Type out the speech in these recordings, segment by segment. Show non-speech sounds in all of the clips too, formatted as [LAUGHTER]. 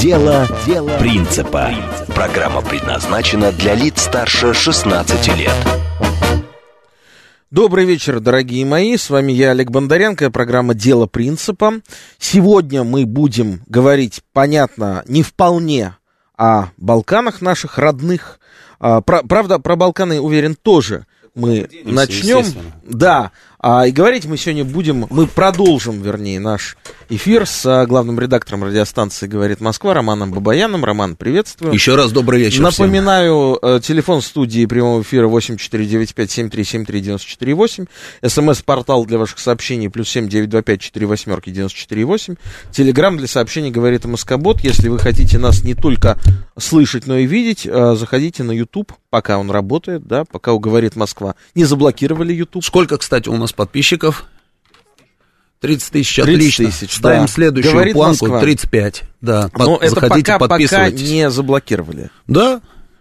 Дело, Дело принципа. Программа предназначена для лиц старше 16 лет. Добрый вечер, дорогие мои. С вами я, Олег Бондаренко, программа «Дело принципа». Сегодня мы будем говорить, понятно, не вполне о Балканах наших родных. А, правда, про Балканы, уверен, тоже мы начнем. Да, а, и говорить мы сегодня будем, мы продолжим, вернее, наш эфир с а, главным редактором радиостанции «Говорит Москва» Романом Бабаяном. Роман, приветствую. Еще раз добрый вечер Напоминаю, всем. Э, телефон студии прямого эфира 8495-7373-94-8. СМС-портал для ваших сообщений плюс 7925-48-94-8. Телеграмм для сообщений «Говорит Москобот». Если вы хотите нас не только слышать, но и видеть, э, заходите на YouTube, пока он работает, да, пока «Говорит Москва». Не заблокировали YouTube. Сколько, кстати, у нас подписчиков? 30 тысяч, отлично. тысяч, Ставим да. следующую Говорит планку, Москва. 35. Да, Но под, это заходите, пока, пока не заблокировали. Да.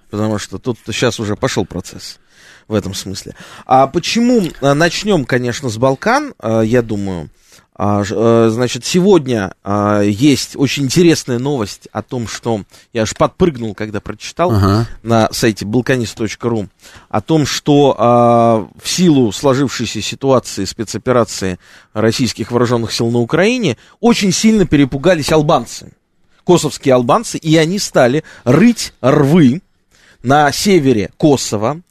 Потому что тут сейчас уже пошел процесс в этом смысле. А почему? А, начнем, конечно, с Балкан, а, я думаю. А, э, значит, сегодня а, есть очень интересная новость о том, что я аж подпрыгнул, когда прочитал ага. на сайте balkanist.ru, о том, что а, в силу сложившейся ситуации спецоперации российских вооруженных сил на Украине очень сильно перепугались албанцы, косовские албанцы, и они стали рыть рвы на севере Косово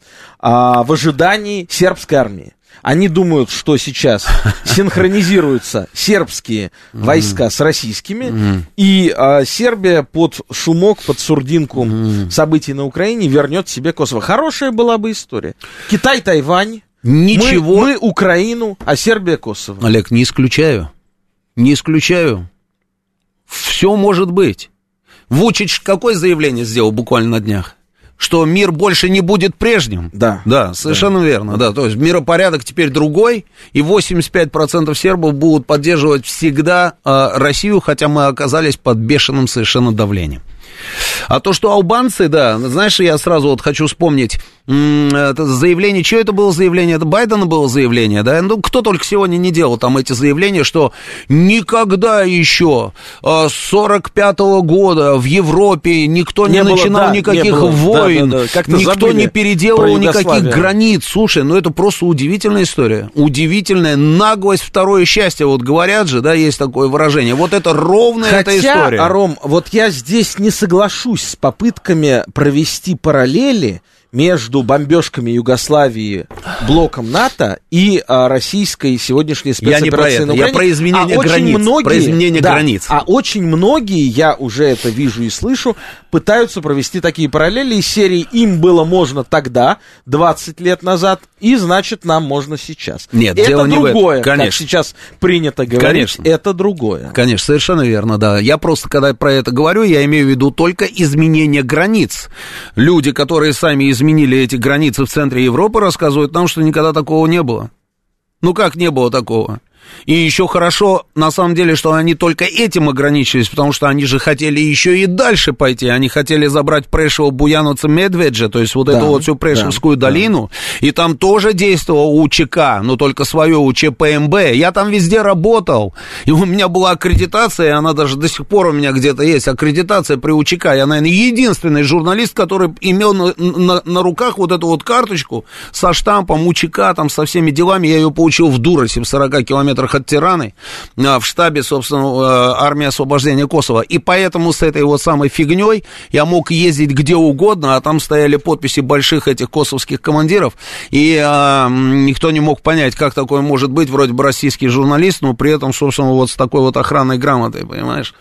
в ожидании сербской армии. Они думают, что сейчас [LAUGHS] синхронизируются сербские войска с российскими, и а, Сербия под шумок, под сурдинку событий на Украине вернет себе Косово. Хорошая была бы история. Китай, Тайвань. Ничего. Мы, мы Украину, а Сербия Косово. Олег, не исключаю. Не исключаю. Все может быть. Вучич какое заявление сделал буквально на днях? Что мир больше не будет прежним. Да. Да, совершенно да. верно, да. То есть миропорядок теперь другой, и 85% сербов будут поддерживать всегда э, Россию, хотя мы оказались под бешеным совершенно давлением. А то, что албанцы, да, знаешь, я сразу вот хочу вспомнить это заявление, что это было заявление? Это Байдена было заявление, да? Ну, кто только сегодня не делал там эти заявления, что никогда еще с 45 -го года в Европе никто не, не начинал было, да, никаких не войн, да, да, да. никто не переделывал никаких границ. Слушай, ну это просто удивительная история. Удивительная наглость, второе счастье. Вот говорят же, да, есть такое выражение. Вот это ровная Хотя, эта история. Ром, вот я здесь не соглашусь с попытками провести параллели между бомбежками Югославии, блоком НАТО и а, российской сегодняшней спецоперацией я не про это, на Украине. Я про изменение а границ. Многие, про изменение да, границ. А очень многие, я уже это вижу и слышу, пытаются провести такие параллели из серии «им было можно тогда, 20 лет назад, и значит нам можно сейчас». Нет, это дело другое, не в этом. Конечно. как сейчас принято говорить, Конечно. это другое. Конечно, совершенно верно, да. Я просто, когда про это говорю, я имею в виду только изменение границ. Люди, которые сами изменили изменили эти границы в центре Европы, рассказывают нам, что никогда такого не было. Ну как не было такого? И еще хорошо, на самом деле, что они только этим ограничились, потому что они же хотели еще и дальше пойти. Они хотели забрать Прешево, Буяновца, Медведжа, то есть вот да, эту вот всю Прешевскую да, долину. Да. И там тоже действовал УЧК, но только свое УЧПМБ. Я там везде работал. И у меня была аккредитация, и она даже до сих пор у меня где-то есть. Аккредитация при УЧК. Я, наверное, единственный журналист, который имел на, на, на руках вот эту вот карточку со штампом УЧК, там, со всеми делами. Я ее получил в Дуросе, в 40 километрах километрах от Тираны, а, в штабе, собственно, э, армии освобождения Косово. И поэтому с этой вот самой фигней я мог ездить где угодно, а там стояли подписи больших этих косовских командиров, и а, никто не мог понять, как такое может быть, вроде бы российский журналист, но при этом, собственно, вот с такой вот охранной грамотой, понимаешь?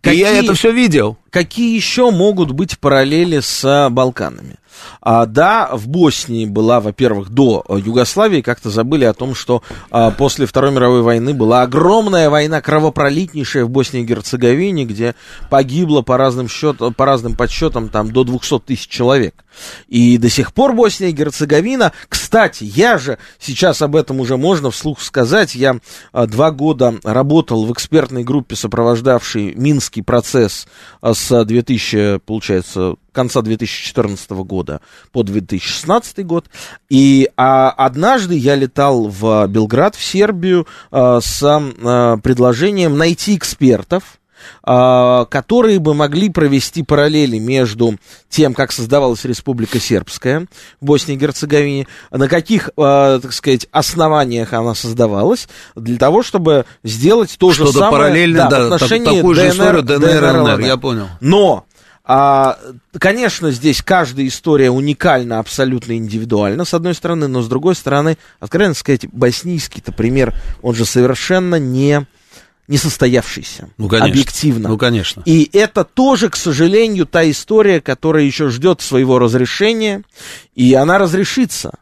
Какие, и я это все видел. Какие еще могут быть параллели с Балканами? А, да, в Боснии была, во-первых, до Югославии, как-то забыли о том, что а, после Второй мировой войны была огромная война, кровопролитнейшая в Боснии и Герцеговине, где погибло по разным, счет, по разным подсчетам там, до 200 тысяч человек. И до сих пор Босния и Герцеговина, кстати, я же, сейчас об этом уже можно вслух сказать, я а, два года работал в экспертной группе, сопровождавшей Минский процесс а, с 2000, получается, конца 2014 года по 2016 год. И а, однажды я летал в Белград, в Сербию, а, с а, предложением найти экспертов, а, которые бы могли провести параллели между тем, как создавалась Республика Сербская в Боснии и Герцеговине, на каких, а, так сказать, основаниях она создавалась, для того, чтобы сделать то же самое параллельно, да, в отношении такую ДНР, же историю ДНР, ДНР, ЛНР, я понял. Но а, конечно, здесь каждая история уникальна, абсолютно индивидуальна, с одной стороны, но с другой стороны, откровенно сказать, боснийский-то пример, он же совершенно не несостоявшийся. Ну, конечно. Объективно. Ну, конечно. И это тоже, к сожалению, та история, которая еще ждет своего разрешения, и она разрешится.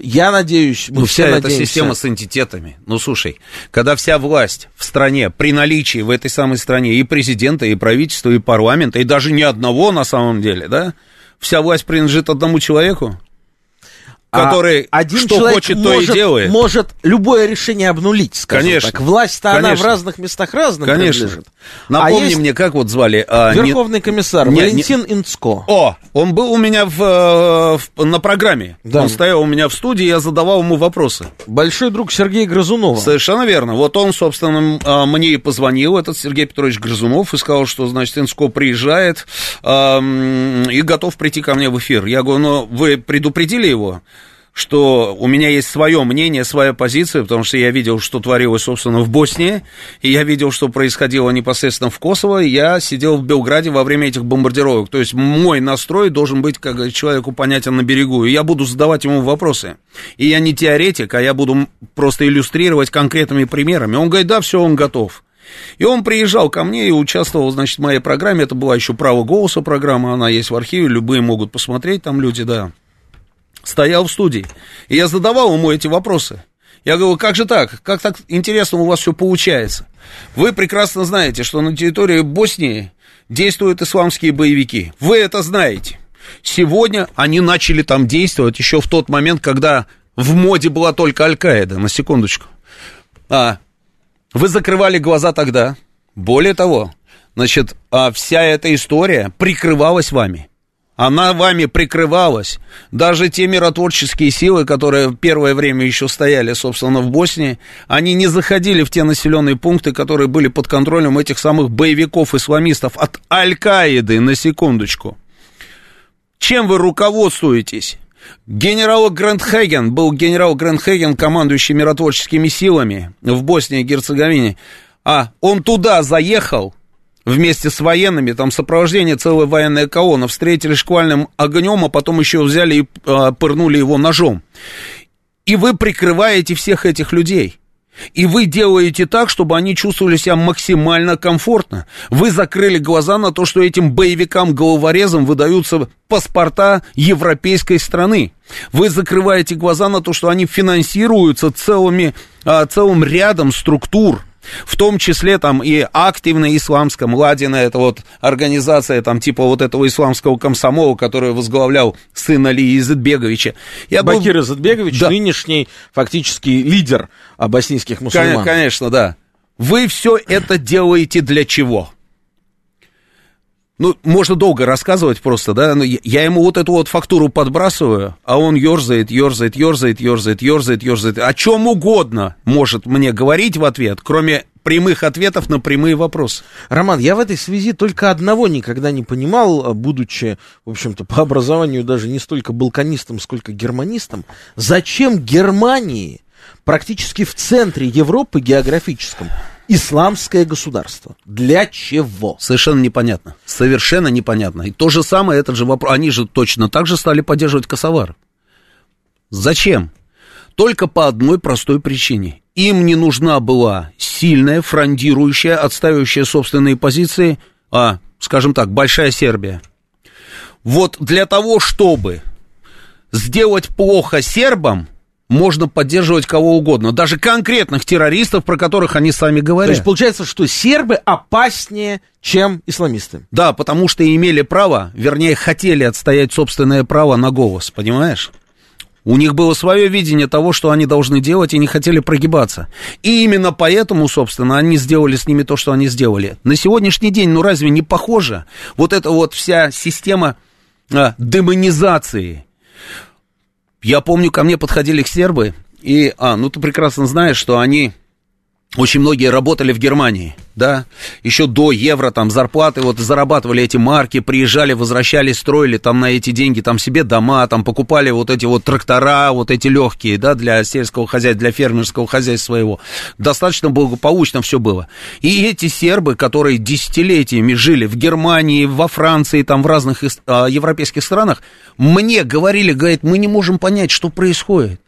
Я надеюсь, мы ну, вся надеемся. эта система с антитетами. Ну, слушай, когда вся власть в стране, при наличии в этой самой стране и президента, и правительства, и парламента, и даже ни одного на самом деле, да, вся власть принадлежит одному человеку, который а один что хочет, может, то и делает. может любое решение обнулить, скажем Конечно. так. Власть-то она в разных местах разным Конечно. принадлежит. Напомни а есть мне, как вот звали? А, Верховный не... комиссар не, Валентин не... Инцко. О, он был у меня в, э, в, на программе. Да. Он стоял у меня в студии, я задавал ему вопросы. Большой друг Сергея Грызунова. Совершенно верно. Вот он, собственно, а, мне и позвонил, этот Сергей Петрович Грызунов, и сказал, что, значит, Инцко приезжает э, и готов прийти ко мне в эфир. Я говорю, ну, вы предупредили его? Что у меня есть свое мнение, своя позиция, потому что я видел, что творилось, собственно, в Боснии, и я видел, что происходило непосредственно в Косово, и я сидел в Белграде во время этих бомбардировок. То есть мой настрой должен быть как человеку понятен на берегу, и я буду задавать ему вопросы. И я не теоретик, а я буду просто иллюстрировать конкретными примерами. Он говорит, да, все, он готов. И он приезжал ко мне и участвовал, значит, в моей программе. Это была еще «Право голоса» программа, она есть в архиве, любые могут посмотреть, там люди, да стоял в студии. И я задавал ему эти вопросы. Я говорю, как же так? Как так интересно у вас все получается? Вы прекрасно знаете, что на территории Боснии действуют исламские боевики. Вы это знаете. Сегодня они начали там действовать еще в тот момент, когда в моде была только Аль-Каида, на секундочку. А, вы закрывали глаза тогда. Более того, значит, а вся эта история прикрывалась вами. Она вами прикрывалась. Даже те миротворческие силы, которые первое время еще стояли, собственно, в Боснии, они не заходили в те населенные пункты, которые были под контролем этих самых боевиков-исламистов от Аль-Каиды, на секундочку. Чем вы руководствуетесь? Генерал Грандхеген, был генерал Грандхеген, командующий миротворческими силами в Боснии и Герцеговине. А он туда заехал, вместе с военными, там сопровождение целой военной колонны, встретили шквальным огнем, а потом еще взяли и а, пырнули его ножом. И вы прикрываете всех этих людей. И вы делаете так, чтобы они чувствовали себя максимально комфортно. Вы закрыли глаза на то, что этим боевикам-головорезам выдаются паспорта европейской страны. Вы закрываете глаза на то, что они финансируются целыми, а, целым рядом структур, в том числе там и активная исламская Младина, это вот организация там типа вот этого исламского комсомола, который возглавлял сын Али Изетбеговича. Я Бакир был... Изетбегович, да. нынешний фактически лидер боснийских мусульман. Конечно, да. Вы все это делаете для чего? Ну, можно долго рассказывать просто, да, но я ему вот эту вот фактуру подбрасываю, а он ерзает, ерзает, ерзает, ерзает, ерзает, ерзает. О чем угодно может мне говорить в ответ, кроме прямых ответов на прямые вопросы. Роман, я в этой связи только одного никогда не понимал, будучи, в общем-то, по образованию даже не столько балканистом, сколько германистом, зачем Германии практически в центре Европы географическом исламское государство. Для чего? Совершенно непонятно. Совершенно непонятно. И то же самое, этот же вопрос, они же точно так же стали поддерживать Косовар. Зачем? Только по одной простой причине. Им не нужна была сильная, фрондирующая, отстаивающая собственные позиции, а, скажем так, большая Сербия. вот для того, чтобы сделать плохо сербам, можно поддерживать кого угодно, даже конкретных террористов, про которых они сами говорят. То есть получается, что сербы опаснее, чем исламисты. Да, потому что имели право, вернее, хотели отстоять собственное право на голос, понимаешь? У них было свое видение того, что они должны делать, и не хотели прогибаться. И именно поэтому, собственно, они сделали с ними то, что они сделали. На сегодняшний день, ну разве не похоже? Вот эта вот вся система а, демонизации. Я помню, ко мне подходили сербы, и, а, ну ты прекрасно знаешь, что они очень многие работали в Германии, да, еще до евро там зарплаты, вот зарабатывали эти марки, приезжали, возвращались, строили там на эти деньги там себе дома, там покупали вот эти вот трактора, вот эти легкие, да, для сельского хозяйства, для фермерского хозяйства своего. Достаточно благополучно все было. И эти сербы, которые десятилетиями жили в Германии, во Франции, там в разных а, европейских странах, мне говорили, говорит, мы не можем понять, что происходит.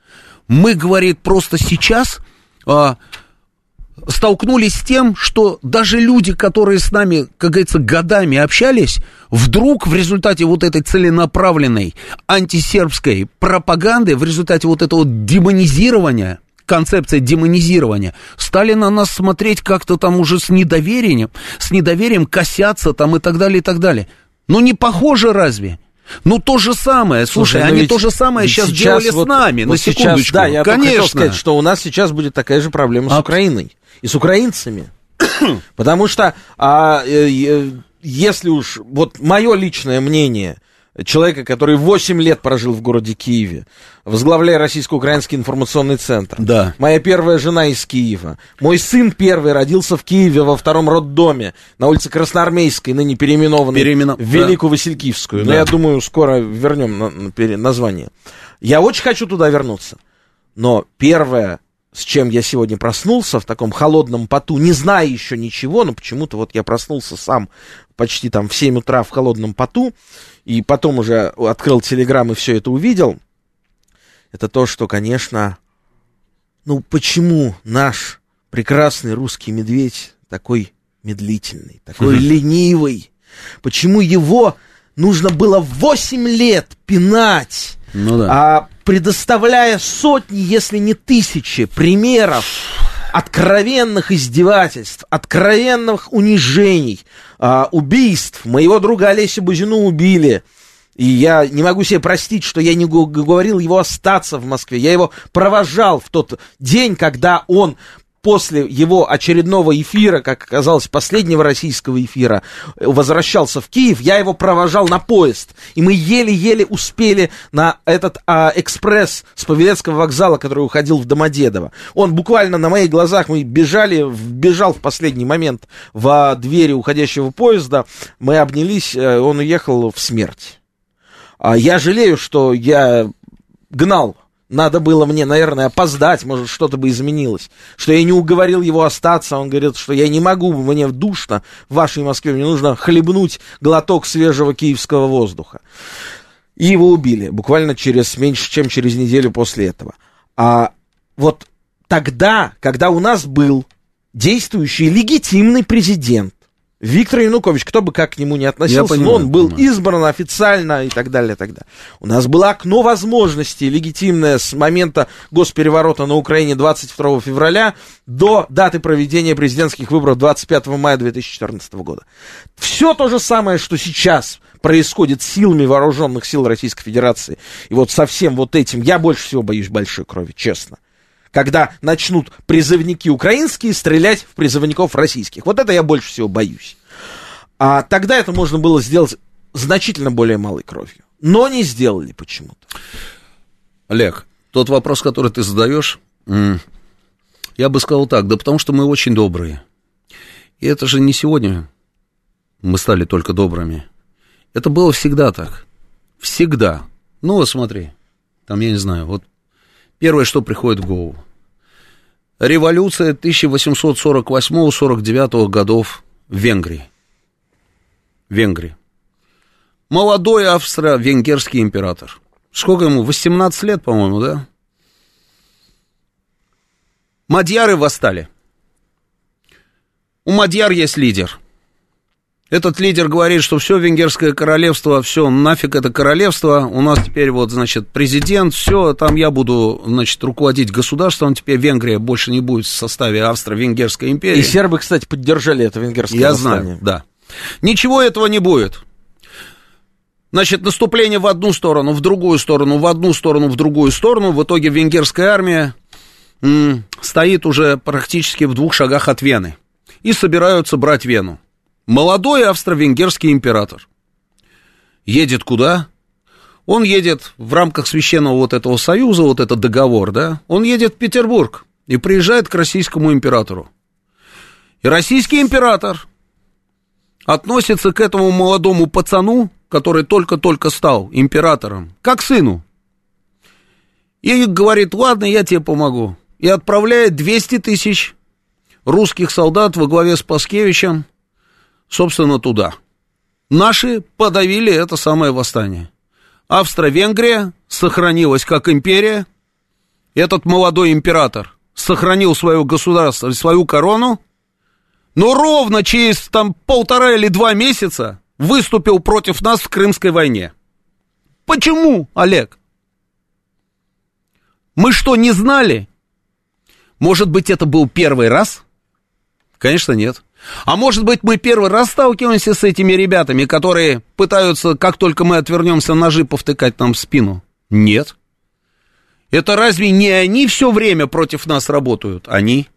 Мы, говорит, просто сейчас... А, столкнулись с тем, что даже люди, которые с нами, как говорится, годами общались, вдруг в результате вот этой целенаправленной антисербской пропаганды, в результате вот этого демонизирования, концепция демонизирования, стали на нас смотреть как-то там уже с недоверием, с недоверием косятся там и так далее, и так далее. Ну не похоже разве? Ну, то же самое, слушай, слушай они ведь, то же самое сейчас, сейчас делали вот, с нами, вот на секундочку. Сейчас, да, я Конечно. хотел сказать, что у нас сейчас будет такая же проблема с а... Украиной и с украинцами. [COUGHS] Потому что, а, э, если уж, вот мое личное мнение, человека, который 8 лет прожил в городе Киеве, возглавляя Российско-Украинский информационный центр. Да. Моя первая жена из Киева. Мой сын первый родился в Киеве во втором роддоме на улице Красноармейской, ныне переименованной Переимено... в Великую да. Василькивскую. Да. Но я думаю, скоро вернем на, на, название. Я очень хочу туда вернуться. Но первое, с чем я сегодня проснулся в таком холодном поту, не зная еще ничего, но почему-то вот я проснулся сам почти там в 7 утра в холодном поту, и потом уже открыл телеграм и все это увидел, это то, что, конечно, ну почему наш прекрасный русский медведь такой медлительный, такой ленивый, почему его нужно было 8 лет пинать, ну да. а, предоставляя сотни, если не тысячи примеров откровенных издевательств, откровенных унижений, а, убийств. Моего друга Олеся Бузину убили. И я не могу себе простить, что я не говорил его остаться в Москве. Я его провожал в тот день, когда он после его очередного эфира, как оказалось, последнего российского эфира, возвращался в Киев, я его провожал на поезд. И мы еле-еле успели на этот а, экспресс с Павелецкого вокзала, который уходил в Домодедово. Он буквально на моих глазах, мы бежали, бежал в последний момент в двери уходящего поезда, мы обнялись, э, он уехал в смерть. А я жалею, что я гнал надо было мне, наверное, опоздать, может, что-то бы изменилось. Что я не уговорил его остаться, он говорит, что я не могу, мне душно в вашей Москве, мне нужно хлебнуть глоток свежего киевского воздуха. И его убили, буквально через меньше, чем через неделю после этого. А вот тогда, когда у нас был действующий легитимный президент, Виктор Янукович, кто бы как к нему не относился, понимаю, но он был понимаю. избран официально и так далее, и так далее. У нас было окно возможностей легитимное с момента госпереворота на Украине 22 февраля до даты проведения президентских выборов 25 мая 2014 года. Все то же самое, что сейчас происходит силами вооруженных сил Российской Федерации. И вот со всем вот этим я больше всего боюсь большой крови, честно когда начнут призывники украинские стрелять в призывников российских. Вот это я больше всего боюсь. А тогда это можно было сделать значительно более малой кровью. Но не сделали почему-то. Олег, тот вопрос, который ты задаешь, я бы сказал так, да потому что мы очень добрые. И это же не сегодня мы стали только добрыми. Это было всегда так. Всегда. Ну вот смотри, там, я не знаю, вот Первое, что приходит в голову. Революция 1848-49 годов в Венгрии. Венгрии. Молодой австро-венгерский император. Сколько ему? 18 лет, по-моему, да? Мадьяры восстали. У Мадьяр есть лидер. Этот лидер говорит, что все венгерское королевство, все, нафиг это королевство, у нас теперь вот, значит, президент, все, там я буду, значит, руководить государством, теперь Венгрия больше не будет в составе Австро-Венгерской империи. И сербы, кстати, поддержали это венгерское Я восстание. знаю, да. Ничего этого не будет. Значит, наступление в одну сторону, в другую сторону, в одну сторону, в другую сторону. В итоге венгерская армия м, стоит уже практически в двух шагах от Вены. И собираются брать Вену. Молодой австро-венгерский император. Едет куда? Он едет в рамках священного вот этого союза, вот этот договор, да? Он едет в Петербург и приезжает к российскому императору. И российский император относится к этому молодому пацану, который только-только стал императором, как сыну. И говорит, ладно, я тебе помогу. И отправляет 200 тысяч русских солдат во главе с Паскевичем, собственно, туда. Наши подавили это самое восстание. Австро-Венгрия сохранилась как империя. Этот молодой император сохранил свое государство, свою корону, но ровно через там полтора или два месяца выступил против нас в Крымской войне. Почему, Олег? Мы что, не знали? Может быть, это был первый раз? Конечно, нет. А может быть, мы первый раз сталкиваемся с этими ребятами, которые пытаются, как только мы отвернемся, ножи повтыкать нам в спину? Нет. Это разве не они все время против нас работают? Они.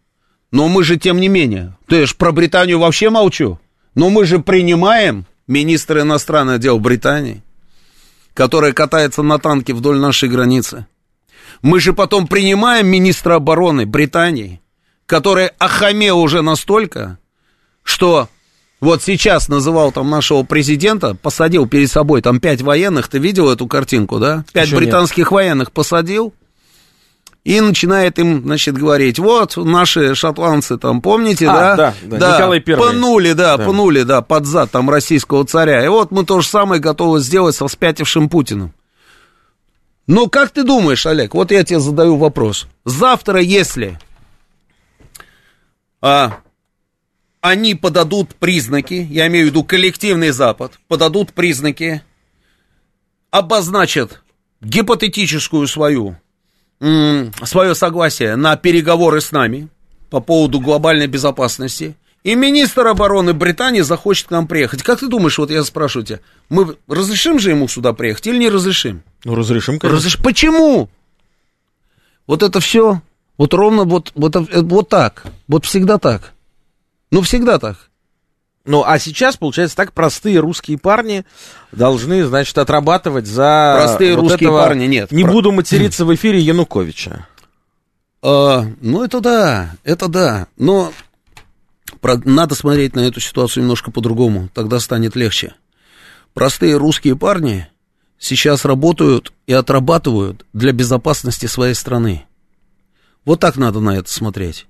Но мы же, тем не менее, ты ж про Британию вообще молчу. Но мы же принимаем министра иностранных дел Британии, который катается на танке вдоль нашей границы. Мы же потом принимаем министра обороны Британии, который охамел уже настолько, что вот сейчас называл там нашего президента, посадил перед собой там пять военных, ты видел эту картинку, да? Пять Еще британских нет. военных посадил, и начинает им, значит, говорить, вот наши шотландцы там, помните, А, да? да, да, Николай Первый. Пнули, да, Да. пнули, да, под зад там российского царя. И вот мы то же самое готовы сделать со спятившим Путиным. Ну, как ты думаешь, Олег, вот я тебе задаю вопрос. Завтра, если а, они подадут признаки, я имею в виду коллективный Запад, подадут признаки, обозначат гипотетическую свою, свое согласие на переговоры с нами по поводу глобальной безопасности, и министр обороны Британии захочет к нам приехать. Как ты думаешь, вот я спрашиваю тебя, мы разрешим же ему сюда приехать или не разрешим? Ну, разрешим, конечно. Разреш- Почему? Вот это все, вот ровно вот, вот, вот так, вот всегда так. Ну, всегда так. Ну, а сейчас, получается, так простые русские парни должны, значит, отрабатывать за... Простые вот русские этого, парни, нет. Не Про- буду [CLEARS THROAT] материться в эфире Януковича. А, ну, это да, это да. Но про- надо смотреть на эту ситуацию немножко по-другому, тогда станет легче. Простые русские парни сейчас работают и отрабатывают для безопасности своей страны. Вот так надо на это смотреть.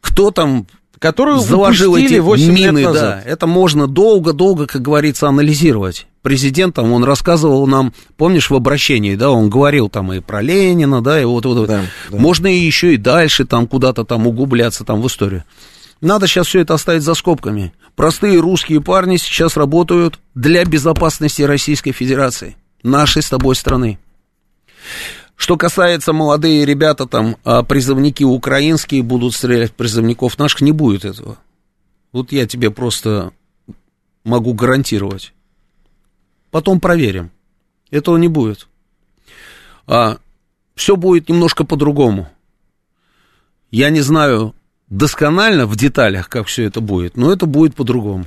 Кто там Которую заложил эти 8 мины, лет да. назад. Это можно долго-долго, как говорится, анализировать. Президент там, он рассказывал нам, помнишь, в обращении, да, он говорил там и про Ленина, да, и вот, вот, вот. Да, да. Можно и еще и дальше там куда-то там углубляться там в историю. Надо сейчас все это оставить за скобками. Простые русские парни сейчас работают для безопасности Российской Федерации, нашей с тобой страны. Что касается молодые ребята, там, а призывники украинские будут стрелять призывников наших, не будет этого. Вот я тебе просто могу гарантировать. Потом проверим. Этого не будет. А, все будет немножко по-другому. Я не знаю досконально в деталях, как все это будет, но это будет по-другому.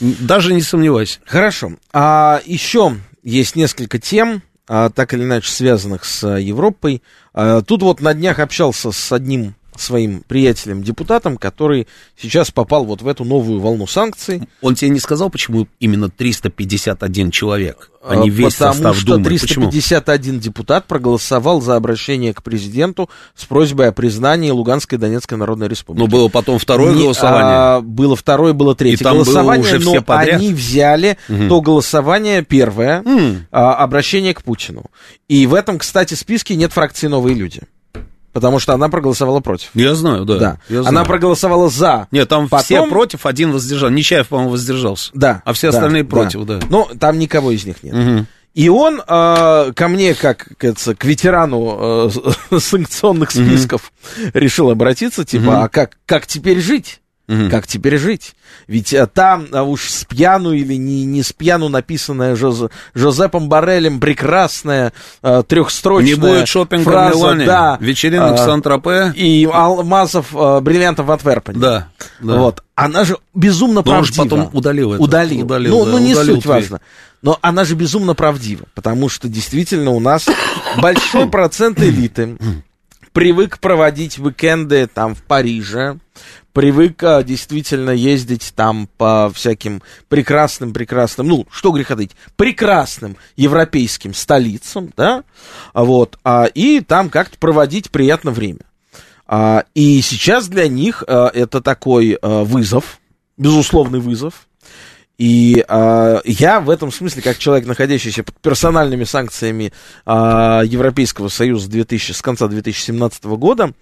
Даже не сомневайся. Хорошо. А еще есть несколько тем, так или иначе связанных с а, Европой. А, тут вот на днях общался с одним своим приятелем-депутатом, который сейчас попал вот в эту новую волну санкций. Он тебе не сказал, почему именно 351 человек, а не А, весь потому состав что Думы? Почему? 351 депутат проголосовал за обращение к президенту с просьбой о признании Луганской и Донецкой Народной Республики. Но было потом второе Не- голосование. а, было второе, было третье И там было голосование, уже все но подряд? они взяли то голосование первое, М. а, обращение к Путину. И в этом, кстати, списке нет фракции «Новые люди». Потому что она проголосовала против. Я знаю, да. Да. Я Она знаю. проголосовала за. Нет, там Потом- все против, один воздержал. Нечаев, по-моему, воздержался. Да. А все да, остальные против, да. Ну, там никого из них нет. Мгм. И он э, ко мне, как, говорится, к ветерану э, санкционных списков, решил обратиться, типа, Мгм. а как, как теперь жить? Мгм. Как теперь жить? Ведь э, там а уж с пьяну или не, не с пьяну написанная Жозе- Жозепом Барелем прекрасная э, трехстрочная Не будет шопинга фраза, в Милане, да, вечеринок в а, Сан-Тропе. и алмазов, э, бриллиантов в Антверпене. Да, да. Вот. Она же безумно Но он же правдива. потом удалил это. Удалил. Удалил, ну, да, ну, не удалил суть твит. важно. Но она же безумно правдива, потому что действительно у нас [COUGHS] большой процент элиты привык проводить уикенды там в Париже, привык а, действительно ездить там по всяким прекрасным-прекрасным, ну, что греха таить, прекрасным европейским столицам, да, А вот, а, и там как-то проводить приятно время. А, и сейчас для них а, это такой а, вызов, безусловный вызов. И а, я в этом смысле, как человек, находящийся под персональными санкциями а, Европейского Союза 2000, с конца 2017 года,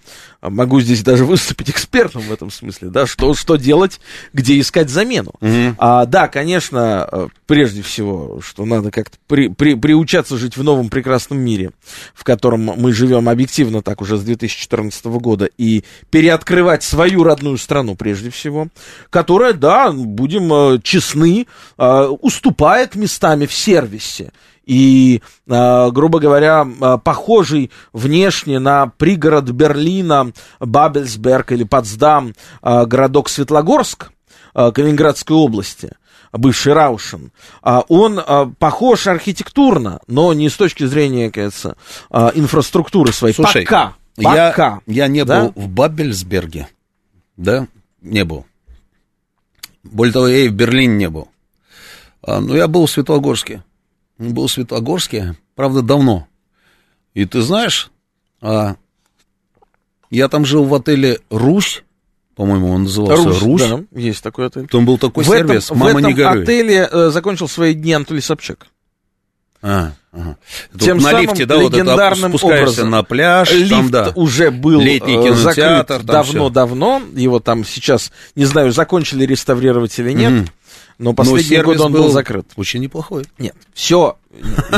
могу здесь даже выступить экспертом в этом смысле, да, что, что делать, где искать замену. Мгм. А, да, конечно, э, прежде всего, что надо как-то при, при- приучаться жить в новом прекрасном мире, в котором мы живем объективно так уже с 2014 года, и переоткрывать свою родную страну прежде всего, которая, да, будем э, честны, э, уступает местами в сервисе. И, э, грубо говоря, э, похожий внешне на пригород Берлина, Бабельсберг или Потсдам, э, городок Светлогорск, Калининградской области, бывший Раушен, а, он похож архитектурно, но не с точки зрения, кажется, инфраструктуры своей. Слушай, пока. Я, Пока. я не Да? был в Бабельсберге, да, не был. Более того, я и в Берлине не был. А, но я был в Светлогорске. Был в Светлогорске, правда, давно. И ты знаешь, а, я там жил в отеле «Русь», по-моему, он назывался «Русь». Русь, да, есть такой отель. Там был такой в этом, сервис, в мама этом не горюй. отеле э, закончил свои дни Анатолий Собчак. А, ага. Тем на самым лифте, да, вот это легендарным образом. на пляж, Лифт там, да. уже был Летний э, кинотеатр, закрыт давно-давно. Его там сейчас, не знаю, закончили реставрировать или нет, Мгм. Но Но последний сервис год он был закрыт. Очень неплохой. Нет, все.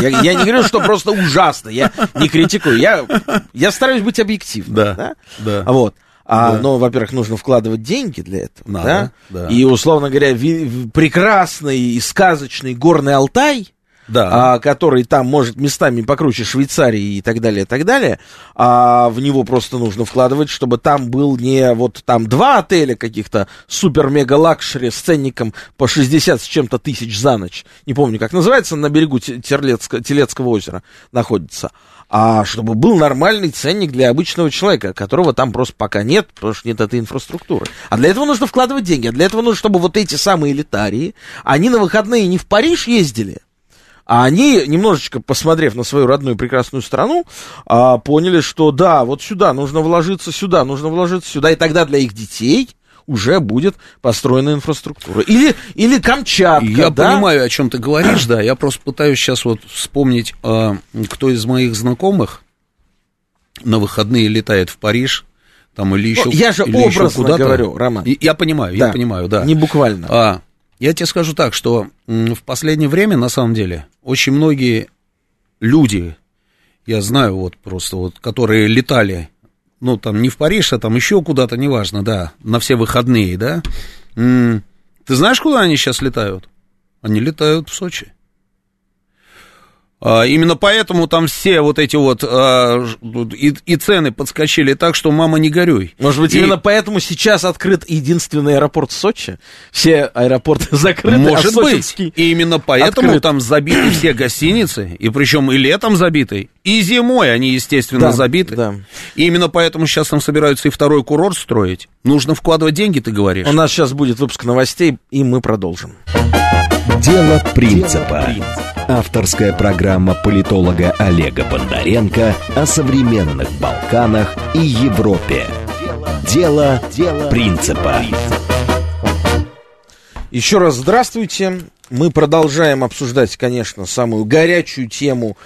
Я, я не говорю, что просто ужасно. Я не критикую. Я, я стараюсь быть объективным. Да, да. А Вот. А, Да. Но, во-первых, нужно вкладывать деньги для этого. Надо, да? да. И, условно говоря, ви- прекрасный и сказочный горный Алтай, Да. а, который там может местами покруче Швейцарии и так далее, и так далее, а в него просто нужно вкладывать, чтобы там был не вот там два отеля каких-то супер-мега-лакшери с ценником по 60 с чем-то тысяч за ночь, не помню, как называется, на берегу Те- Терлецка- Телецкого озера находится, а чтобы был нормальный ценник для обычного человека, которого там просто пока нет, потому что нет этой инфраструктуры. А для этого нужно вкладывать деньги, а для этого нужно, чтобы вот эти самые элитарии, они на выходные не в Париж ездили, а они, немножечко посмотрев на свою родную прекрасную страну, а, поняли, что да, вот сюда нужно вложиться, сюда нужно вложиться, сюда, и тогда для их детей уже будет построена инфраструктура. Или, или Камчатка, Я да? понимаю, о чем ты говоришь, да. Я просто пытаюсь сейчас вот вспомнить, а, кто из моих знакомых на выходные летает в Париж, там или еще Ну, я же или еще образно куда-то. говорю, Роман. Я понимаю, Да. я понимаю, да. Не буквально. А, я тебе скажу так, что в последнее время, на самом деле, очень многие люди, я знаю вот просто вот, которые летали, ну, там, не в Париж, а там еще куда-то, неважно, да, на все выходные, да, ты знаешь, куда они сейчас летают? Они летают в Сочи. А, Именно поэтому там все вот эти вот а, и, и цены подскочили так, что мама не горюй. Может быть, И- именно поэтому сейчас открыт единственный аэропорт в Сочи? Все аэропорты [LAUGHS] закрыты, Может а быть. И именно поэтому открыт. там забиты все гостиницы, и причем и летом забиты, и зимой они, естественно, Да, забиты. да. И именно поэтому сейчас там собираются и второй курорт строить. Нужно вкладывать деньги, ты говоришь. У нас сейчас будет выпуск новостей, и мы продолжим. Дело принципа. Авторская программа политолога Олега Бондаренко о современных Балканах и Европе. Дело принципа. Еще раз здравствуйте. Мы продолжаем обсуждать, конечно, самую горячую тему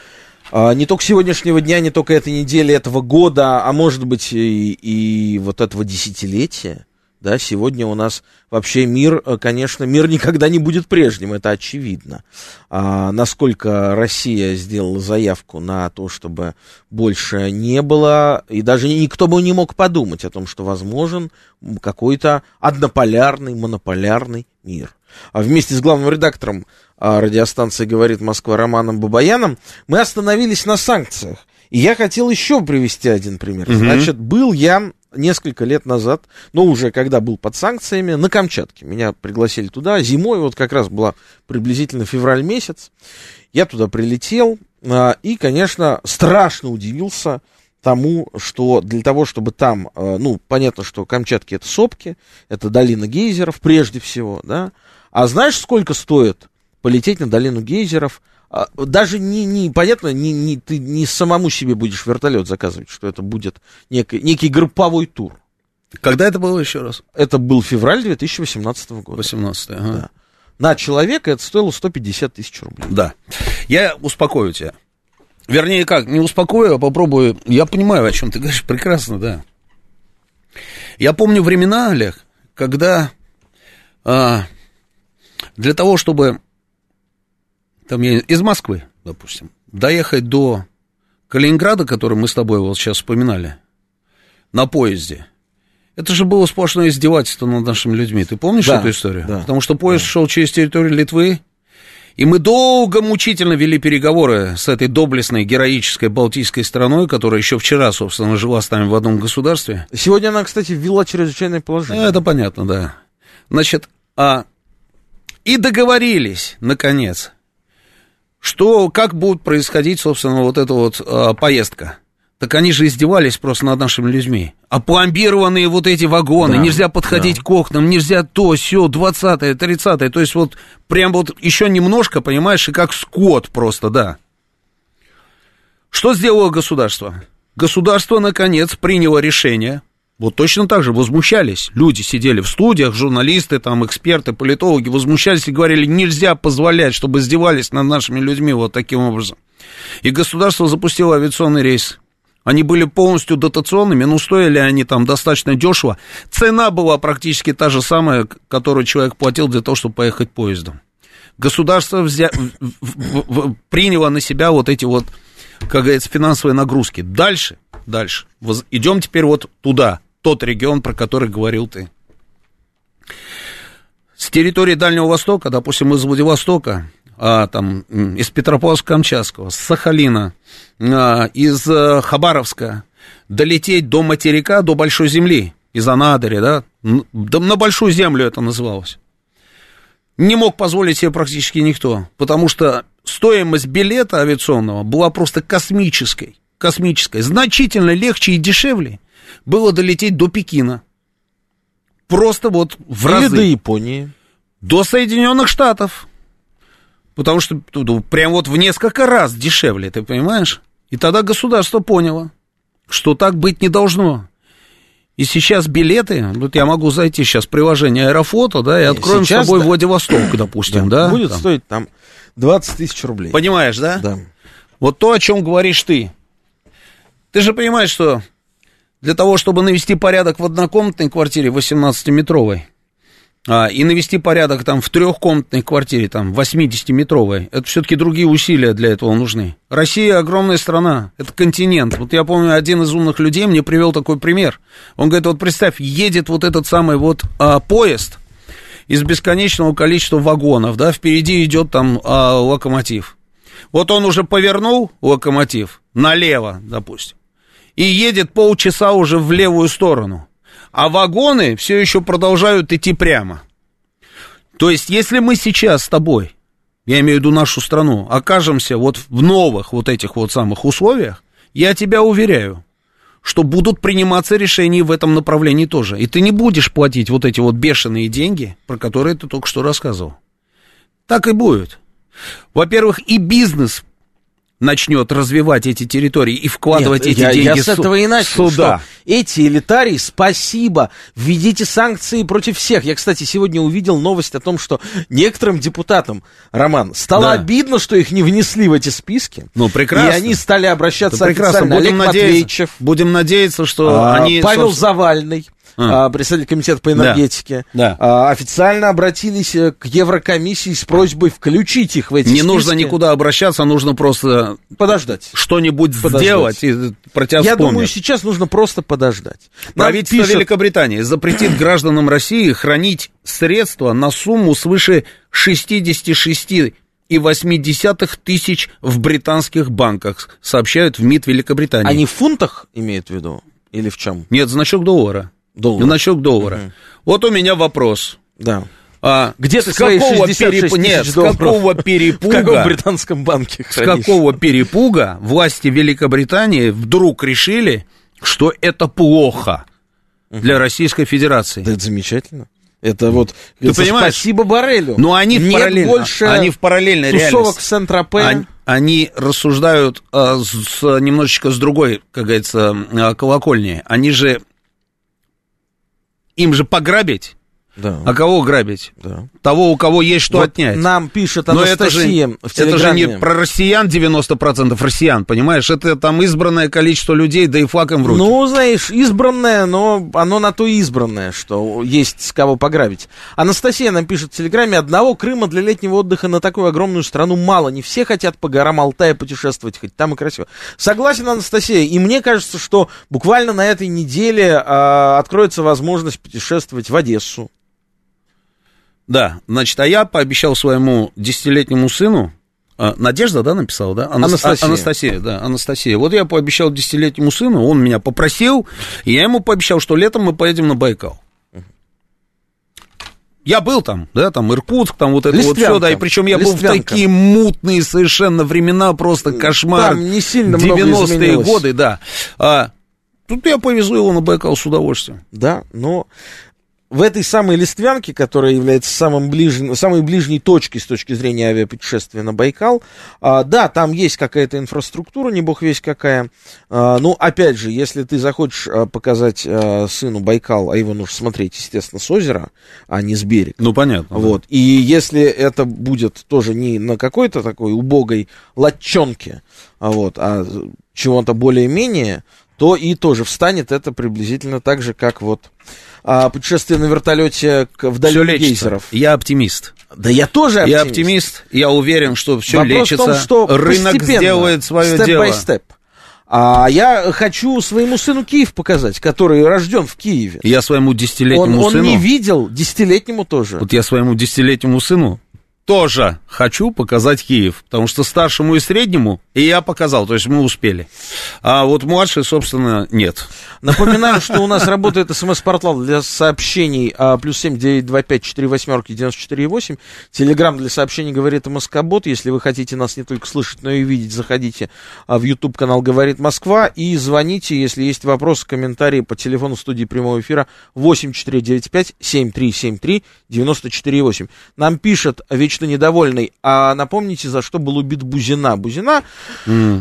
а, не только сегодняшнего дня, не только этой недели, этого года, а может быть и, и вот этого десятилетия. Да, сегодня у нас вообще мир, э, конечно, мир никогда не будет прежним, это очевидно. А, насколько Россия сделала заявку на то, чтобы больше не было, и даже никто бы не мог подумать о том, что возможен какой-то однополярный, монополярный мир. А вместе с главным редактором а, радиостанции «Говорит Москва» Романом Бабаяном мы остановились на санкциях. И я хотел еще привести один пример. Угу. Значит, был я несколько лет назад, но уже когда был под санкциями, на Камчатке. Меня пригласили туда зимой, вот как раз была приблизительно февраль месяц. Я туда прилетел а, и, конечно, страшно удивился тому, что для того, чтобы там, а, ну, понятно, что Камчатки это сопки, это долина гейзеров прежде всего, да, а знаешь, сколько стоит полететь на долину гейзеров а, даже не, не понятно, не, не, ты не самому себе будешь вертолет заказывать, что это будет некий, некий групповой тур. Когда это было еще раз? Это был февраль 2018 года. 18 ага. Да. На человека это стоило 150 тысяч рублей. Да. Я успокою тебя. Вернее, как, не успокою, а попробую. Я понимаю, о чем ты говоришь, прекрасно, да. Я помню времена, Олег, когда а, для того, чтобы там я из Москвы, допустим, доехать до Калининграда, который мы с тобой вот сейчас вспоминали, на поезде, это же было сплошное издевательство над нашими людьми. Ты помнишь да, эту историю? Да, Потому что поезд да. шел через территорию Литвы, и мы долго, мучительно вели переговоры с этой доблестной, героической балтийской страной, которая еще вчера, собственно, жила с нами в одном государстве. Сегодня она, кстати, ввела чрезвычайное положение. Это понятно, да. Значит, а... и договорились, наконец, что, как будет происходить, собственно, вот эта вот э, поездка? Так они же издевались просто над нашими людьми. Опломбированные вот эти вагоны, да, нельзя подходить да. к окнам, нельзя то, все, 20-е, 30-е. То есть вот прям вот еще немножко, понимаешь, и как скот просто, да. Что сделало государство? Государство, наконец, приняло решение вот точно так же возмущались. Люди сидели в студиях, журналисты, там, эксперты, политологи возмущались и говорили, нельзя позволять, чтобы издевались над нашими людьми вот таким образом. И государство запустило авиационный рейс. Они были полностью дотационными, но стоили они там достаточно дешево. Цена была практически та же самая, которую человек платил для того, чтобы поехать поездом. Государство взя... приняло на себя вот эти вот, как говорится, финансовые нагрузки. Дальше, дальше. Идем теперь вот туда, тот регион, про который говорил ты. С территории Дальнего Востока, допустим, из Владивостока, а, там, из Петропавловска-Камчатского, с Сахалина, а, из а, Хабаровска, долететь до материка, до Большой Земли, из Анадыря, да, на Большую Землю это называлось. Не мог позволить себе практически никто, потому что стоимость билета авиационного была просто космической, космической, значительно легче и дешевле, было долететь до Пекина. Просто вот в Или разы. до Японии. До Соединенных Штатов. Потому что ну, прям вот в несколько раз дешевле, ты понимаешь? И тогда государство поняло, что так быть не должно. И сейчас билеты, вот я могу зайти сейчас в приложение Аэрофото, да, и откроем сейчас, с тобой да. Владивосток, допустим, да. да будет там. стоить там 20 тысяч рублей. Понимаешь, да? Да. Вот то, о чем говоришь ты. Ты же понимаешь, что для того, чтобы навести порядок в однокомнатной квартире 18-метровой, а, и навести порядок там в трехкомнатной квартире, там, 80-метровой, это все-таки другие усилия для этого нужны. Россия огромная страна, это континент. Вот я помню, один из умных людей мне привел такой пример. Он говорит, вот представь, едет вот этот самый вот а, поезд из бесконечного количества вагонов, да, впереди идет там а, локомотив. Вот он уже повернул локомотив налево, допустим и едет полчаса уже в левую сторону, а вагоны все еще продолжают идти прямо. То есть, если мы сейчас с тобой, я имею в виду нашу страну, окажемся вот в новых вот этих вот самых условиях, я тебя уверяю, что будут приниматься решения в этом направлении тоже. И ты не будешь платить вот эти вот бешеные деньги, про которые ты только что рассказывал. Так и будет. Во-первых, и бизнес начнет развивать эти территории и вкладывать Нет, эти я, деньги я с этого и начал, сюда. Что эти элитарии, спасибо, введите санкции против всех. Я, кстати, сегодня увидел новость о том, что некоторым депутатам, Роман, стало Да. обидно, что их не внесли в эти списки. Ну, прекрасно. И они стали обращаться Это прекрасно. официально. Будем Олег надеяться, Матвеевичев, будем надеяться, что а, они... Павел собственно- Завальный, А. а, председатель комитета по Да. энергетике, Да. а, официально обратились э, к Еврокомиссии с просьбой включить их в эти Не списки. нужно никуда обращаться, нужно просто подождать. что-нибудь сделать и про тебя Я вспомнят. думаю, сейчас нужно просто подождать. Нам Правительство пишут- Великобритании запретит гражданам России хранить средства на сумму свыше 66,8 тысяч в британских банках, сообщают в МИД Великобритании. Они в фунтах имеют в виду? Или в чем? Нет, значок доллара. Доллар. Значок доллара. Вот у меня вопрос. Да. А Где ты с свои какого 66 переп- Нет, с какого [LAUGHS] В каком перепуга... британском банке С хранишь? какого перепуга власти Великобритании вдруг решили, что это плохо для Российской Федерации? Да это замечательно. Это вот... Ты это понимаешь? Спасибо Барелю. Но они в Нет параллельно, больше они в параллельной реальности. в Сент-Тропе. Они, они рассуждают а, с, с- немножечко с другой, как говорится, а, колокольни. Они же им же пограбить. Да. А кого грабить? да. Того, у кого есть что Вот отнять. Нам пишет Но это же, Анастасия в это же не про россиян 90% россиян, понимаешь? Это там избранное количество людей, да и флаг им в руки. Ну, знаешь, избранное, но оно на то избранное, что есть с кого пограбить. Анастасия нам пишет в Телеграме, одного Крыма для летнего отдыха на такую огромную страну мало. Не все хотят по горам Алтая путешествовать, хоть там и красиво. Согласен, Анастасия, и мне кажется, что буквально на этой неделе а, откроется возможность путешествовать в Одессу. Да, значит, а я пообещал своему десятилетнему сыну, а, Надежда, да, написала, да? Анас- Анастасия. а- Анастасия, да, Анастасия. Вот я пообещал десятилетнему сыну, он меня попросил, и я ему пообещал, что летом мы поедем на Байкал. Я был там, да, там Иркутск, там вот это вот все, Листвянка. да, и причем я был в Листвянка. такие мутные совершенно времена, просто кошмар. Там не сильно много 90-е изменилось. годы, да. А, тут я повезу его на Байкал с удовольствием. Да, но в этой самой Листвянке, которая является самым ближней, самой ближней точкой с точки зрения авиапутешествия на Байкал, а, да, там есть какая-то инфраструктура, не бог весь какая. А, ну, опять же, если ты захочешь а, показать а, сыну Байкал, а его нужно смотреть, естественно, с озера, а не с берега. Ну, понятно. да. Вот. И если это будет тоже не на какой-то такой убогой латчонке, а, вот, а чего-то более-менее, то и тоже встанет это приблизительно так же, как вот а, путешествие на вертолете к, в Всё долину лечится. гейзеров. Я оптимист. Да я тоже Я оптимист. оптимист, я уверен, что все Вопрос лечится, в том, что рынок сделает свое степ дело. by степ. А я хочу своему сыну Киев показать, который рожден в Киеве. Я своему Он, десятилетнему он сыну, не видел, десятилетнему тоже. вот я своему десятилетнему сыну тоже хочу показать Киев, потому что старшему и среднему и я показал, то есть мы успели. А вот младший, собственно, нет. Напоминаю, что у нас [LAUGHS] работает смс-портал для сообщений а, плюс семь девять два пять четыре восьмерки девяносто четыре восемь. Телеграмм для сообщений говорит Москобот. Если вы хотите нас не только слышать, но и видеть, заходите а, в YouTube канал Говорит Москва и звоните, если есть вопросы, комментарии по телефону студии прямого эфира 8495 7373 94 8. Нам пишет вечно недовольный, а напомните, за что был убит Бузина. Бузина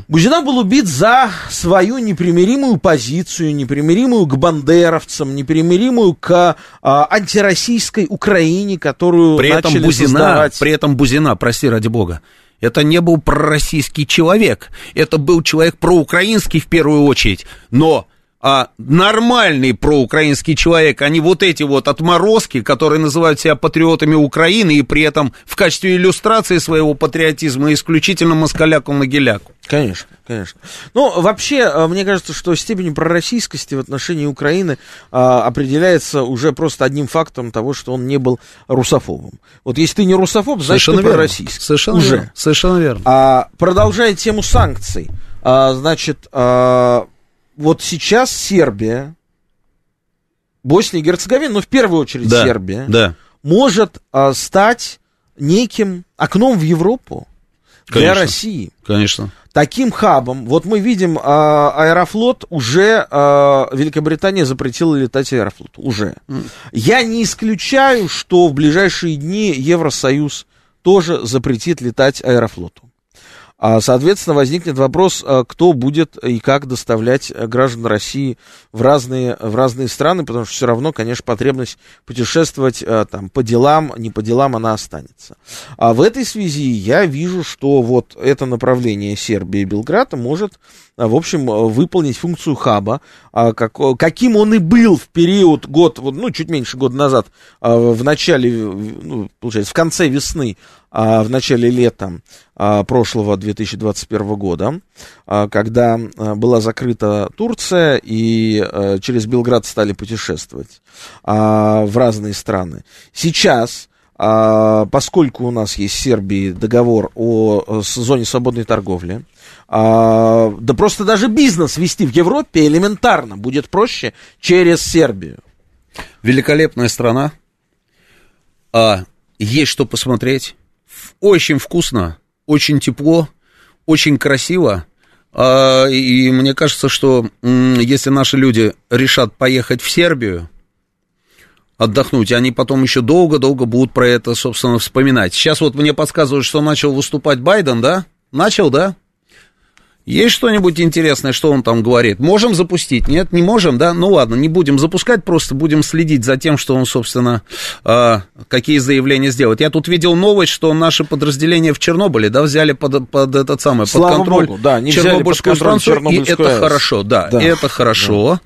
Бузина был убит за свою непримиримую позицию, непримиримую к бандеровцам, непримиримую к а, антироссийской Украине, которую При этом начали Бузина, создавать. при этом Бузина, прости ради бога, это не был пророссийский человек, это был человек проукраинский в первую очередь, но а, нормальный проукраинский человек, а не вот эти вот отморозки, которые называют себя патриотами Украины и при этом в качестве иллюстрации своего патриотизма исключительно москаляку-могиляку. Конечно, конечно. Ну, вообще, а, мне кажется, что степень пророссийскости в отношении Украины а, определяется уже просто одним фактом того, что он не был русофобом. Вот если ты не русофоб, значит Совершенно ты пророссийский. Совершенно уже. верно. Совершенно верно. А, продолжая тему санкций, а, значит, а, вот сейчас Сербия, Босния и Герцеговина, ну, в первую очередь да, Сербия, Да. может а, стать неким окном в Европу для Конечно. России. Конечно. Таким хабом, вот мы видим, а, Аэрофлот уже, а, Великобритания запретила летать Аэрофлоту, уже. Я не исключаю, что в ближайшие дни Евросоюз тоже запретит летать Аэрофлоту. А, соответственно, возникнет вопрос, а, кто будет и как доставлять граждан России в разные, в разные страны, потому что все равно, конечно, потребность путешествовать а, там, по делам, не по делам, она останется. А в этой связи я вижу, что вот это направление Сербии и Белграда может в общем, выполнить функцию хаба, как, каким он и был в период год, ну, чуть меньше года назад, в начале, ну, получается, в конце весны а, в начале лета а, прошлого 2021 года, а, когда была закрыта Турция и через Белград стали путешествовать в разные страны. Сейчас поскольку у нас есть с Сербией договор о зоне свободной торговли, да просто даже бизнес вести в Европе элементарно будет проще через Сербию. Великолепная страна, есть что посмотреть, очень вкусно, очень тепло, очень красиво. А, и мне кажется, что если наши люди решат поехать в Сербию, отдохнуть, они потом еще долго-долго будут про это, собственно, вспоминать. Сейчас вот мне подсказывают, что начал выступать Байден, да? Начал, да? Есть что-нибудь интересное, что он там говорит? Можем запустить? Нет, не можем, да? Ну ладно, не будем запускать, просто будем следить за тем, что он, собственно, э, какие заявления сделает. Я тут видел новость, что наши подразделения в Чернобыле, да, взяли под, под этот самый, под Слава контроль Богу, да, не Чернобыльскую под контроль станцию, и это АЭС. хорошо, да, Да. это хорошо,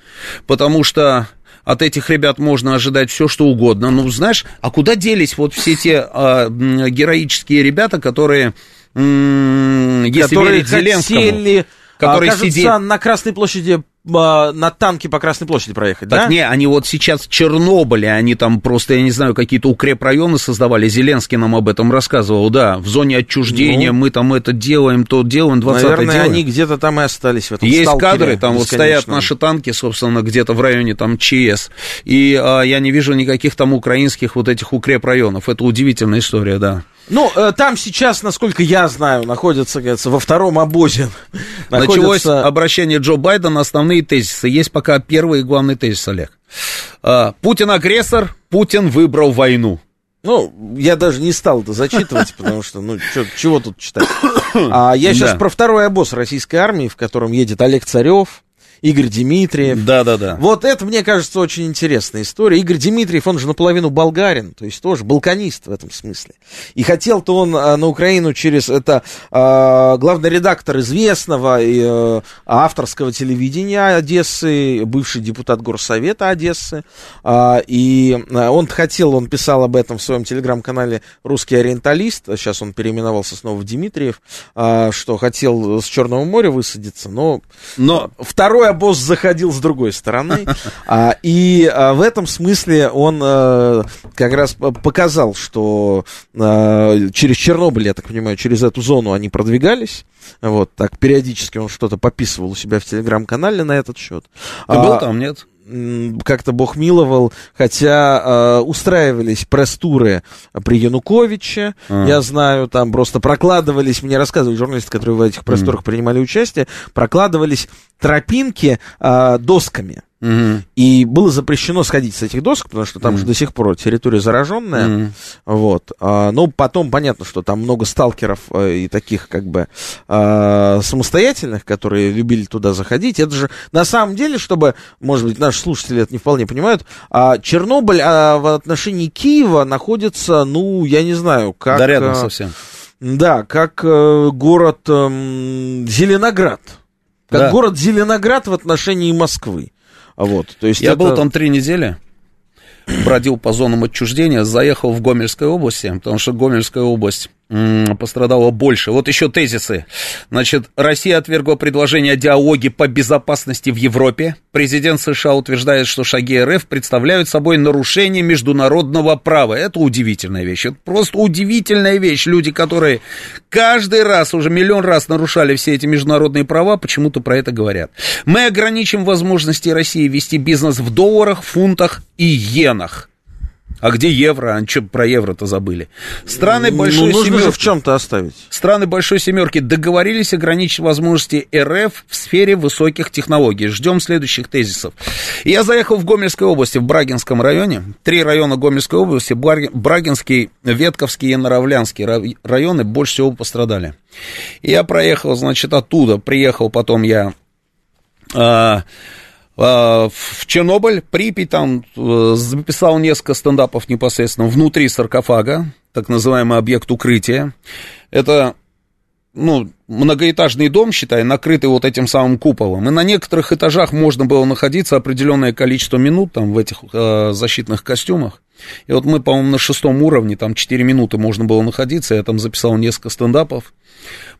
потому что от этих ребят можно ожидать все, что угодно. Ну, знаешь, а куда делись вот все те м, героические ребята, которые, если которые верить Зеленскому, хотели, которые а, кажется, сидели- на Красной площади, на танке по Красной площади проехать, Так да? не, они вот сейчас в Чернобыле, они там просто, я не знаю, какие-то укрепрайоны создавали. Зеленский нам об этом рассказывал, да. В зоне отчуждения Ну. мы там это делаем, то делаем, 20 Наверное, делаем. они где-то там и остались в этом Есть кадры, там вот стоят наши танки, собственно, где-то в районе там ЧС. И а, я не вижу никаких там украинских вот этих укрепрайонов. Это удивительная история, да. Ну, э, там сейчас, насколько я знаю, находится, говорится, во втором обозе. Началось находится- обращение Джо Байдена, основные тезисы. Есть пока первый и главный тезис, Олег. А, Путин агрессор, Путин выбрал войну. Ну, я даже не стал это зачитывать, [LAUGHS] потому что, ну, чё- чего тут читать. А я сейчас Да. про второй обоз российской армии, в котором едет Олег Царев, Игорь Дмитриев. Да-да-да. Вот это, мне кажется, очень интересная история. Игорь Дмитриев, он же наполовину болгарин, то есть тоже балканист в этом смысле. И хотел-то он а, на Украину через это а, главный редактор известного э, авторского телевидения Одессы, бывший депутат Горсовета Одессы. А, и он хотел, он писал об этом в своем телеграм-канале «Русский ориенталист», сейчас он переименовался снова в Дмитриев, а, что хотел с Черного моря высадиться, но Но второй обоз заходил с другой стороны. А, и а, в этом смысле он а, как раз показал, что а, через Чернобыль, я так понимаю, через эту зону они продвигались. Вот, так периодически он что-то пописывал у себя в телеграм-канале на этот счет. ты был А, там, нет? Как-то Бог миловал, хотя э, устраивались пресс-туры при Януковиче, А. я знаю, там просто прокладывались, мне рассказывали журналисты, которые в этих пресс-турах принимали участие, прокладывались тропинки э, досками. Мгм. И было запрещено сходить с этих досок, потому что там же до сих пор территория зараженная. Мгм. Вот. А, ну, потом понятно, что там много сталкеров э, и таких как бы а, самостоятельных, которые любили туда заходить. Это же на самом деле, чтобы, может быть, наши слушатели это не вполне понимают, а, Чернобыль а, в отношении Киева находится, ну, я не знаю, как... да рядом э, совсем. Да, как э, город эм, Зеленоград. Как Да. город Зеленоград в отношении Москвы. Вот, то есть Я это- был там три недели, бродил по зонам отчуждения, заехал в Гомельской области, потому что Гомельская область м, пострадала больше. Вот еще тезисы. Значит, Россия отвергла предложение о диалоге по безопасности в Европе. Президент США утверждает, что шаги РФ представляют собой нарушение международного права. Это удивительная вещь. Это просто удивительная вещь. Люди, которые каждый раз, уже миллион раз нарушали все эти международные права, почему-то про это говорят. Мы ограничим возможности России вести бизнес в долларах, фунтах и иенах. А где евро? А что про евро-то забыли? Страны большой ну, нужно семерки. же в чем-то оставить. Страны большой семерки договорились ограничить возможности РФ в сфере высоких технологий. Ждем следующих тезисов. Я заехал в Гомельской области, в Брагинском районе. Три района Гомельской области, Брагинский, Ветковский и Наравлянский районы больше всего пострадали. Я проехал, значит, оттуда, приехал потом я а, в Чернобыль, Припять, там э, записал несколько стендапов непосредственно внутри саркофага, так называемый объект укрытия. Это ну, многоэтажный дом, считай, накрытый вот этим самым куполом. И на некоторых этажах можно было находиться определенное количество минут там в этих э, защитных костюмах. И вот мы, по-моему, на шестом уровне, там 4 минуты можно было находиться, я там записал несколько стендапов.